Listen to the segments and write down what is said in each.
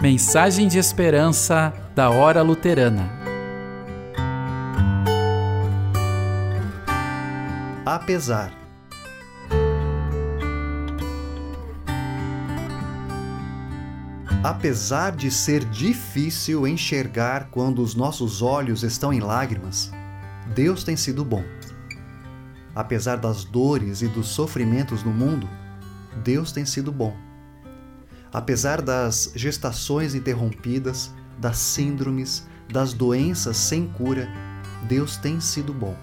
Mensagem de Esperança da Hora Luterana. Apesar. Apesar de ser difícil enxergar quando os nossos olhos estão em lágrimas, Deus tem sido bom. Apesar das dores e dos sofrimentos no mundo, Deus tem sido bom Apesar das gestações interrompidas, das síndromes, das doenças sem cura, Deus tem sido bom.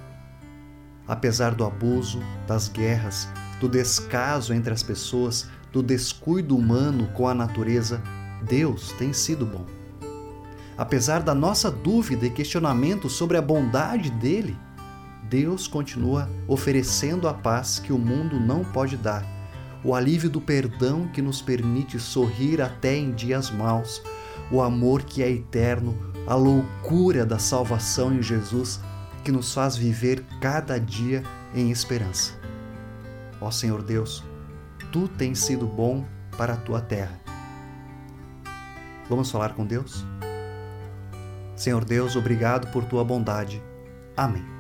Apesar do abuso, das guerras, do descaso entre as pessoas, do descuido humano com a natureza, Deus tem sido bom. Apesar da nossa dúvida e questionamento sobre a bondade dele, Deus continua oferecendo a paz que o mundo não pode dar o alívio do perdão que nos permite sorrir até em dias maus, o amor que é eterno, a loucura da salvação em Jesus que nos faz viver cada dia em esperança. Ó Senhor Deus, tu tens sido bom para a tua terra. Vamos falar com Deus? Senhor Deus, obrigado por tua bondade. Amém.